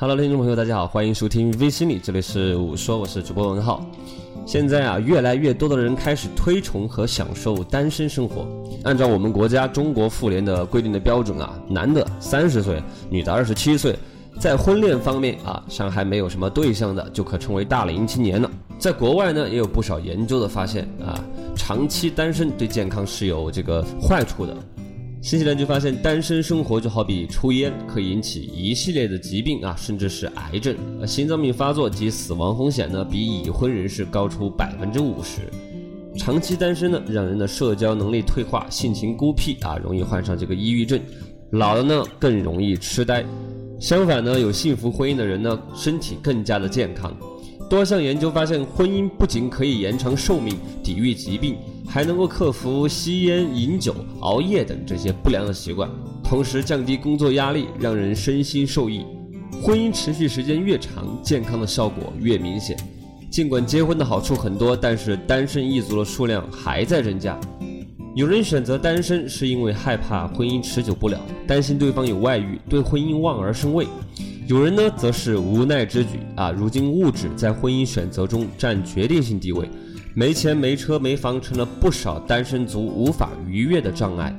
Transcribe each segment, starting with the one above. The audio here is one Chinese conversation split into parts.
Hello，听众朋友，大家好，欢迎收听微心理，这里是五说，我是主播文浩。现在啊，越来越多的人开始推崇和享受单身生活。按照我们国家中国妇联的规定的标准啊，男的三十岁，女的二十七岁，在婚恋方面啊，像还没有什么对象的，就可称为大龄青年了。在国外呢，也有不少研究的发现啊，长期单身对健康是有这个坏处的。新西兰就发现，单身生活就好比抽烟，可以引起一系列的疾病啊，甚至是癌症、心脏病发作及死亡风险呢，比已婚人士高出百分之五十。长期单身呢，让人的社交能力退化，性情孤僻啊，容易患上这个抑郁症。老了呢，更容易痴呆。相反呢，有幸福婚姻的人呢，身体更加的健康。多项研究发现，婚姻不仅可以延长寿命、抵御疾病。还能够克服吸烟、饮酒、熬夜等这些不良的习惯，同时降低工作压力，让人身心受益。婚姻持续时间越长，健康的效果越明显。尽管结婚的好处很多，但是单身一族的数量还在增加。有人选择单身是因为害怕婚姻持久不了，担心对方有外遇，对婚姻望而生畏；有人呢，则是无奈之举啊。如今物质在婚姻选择中占决定性地位。没钱、没车、没房，成了不少单身族无法逾越的障碍。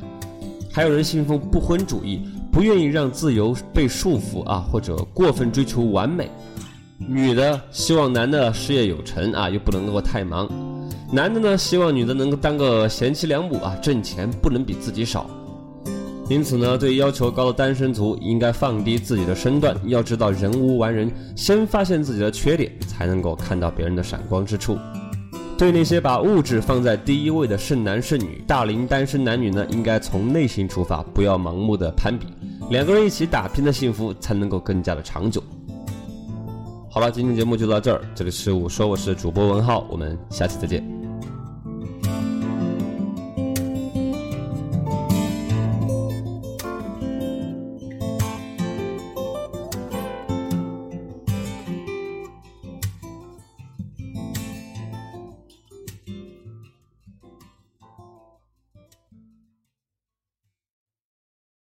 还有人信奉不婚主义，不愿意让自由被束缚啊，或者过分追求完美。女的希望男的事业有成啊，又不能够太忙；男的呢，希望女的能够当个贤妻良母啊，挣钱不能比自己少。因此呢，对要求高的单身族应该放低自己的身段，要知道人无完人，先发现自己的缺点，才能够看到别人的闪光之处。对那些把物质放在第一位的剩男剩女、大龄单身男女呢，应该从内心出发，不要盲目的攀比，两个人一起打拼的幸福才能够更加的长久。好了，今天节目就到这儿，这里是我说我是主播文浩，我们下期再见。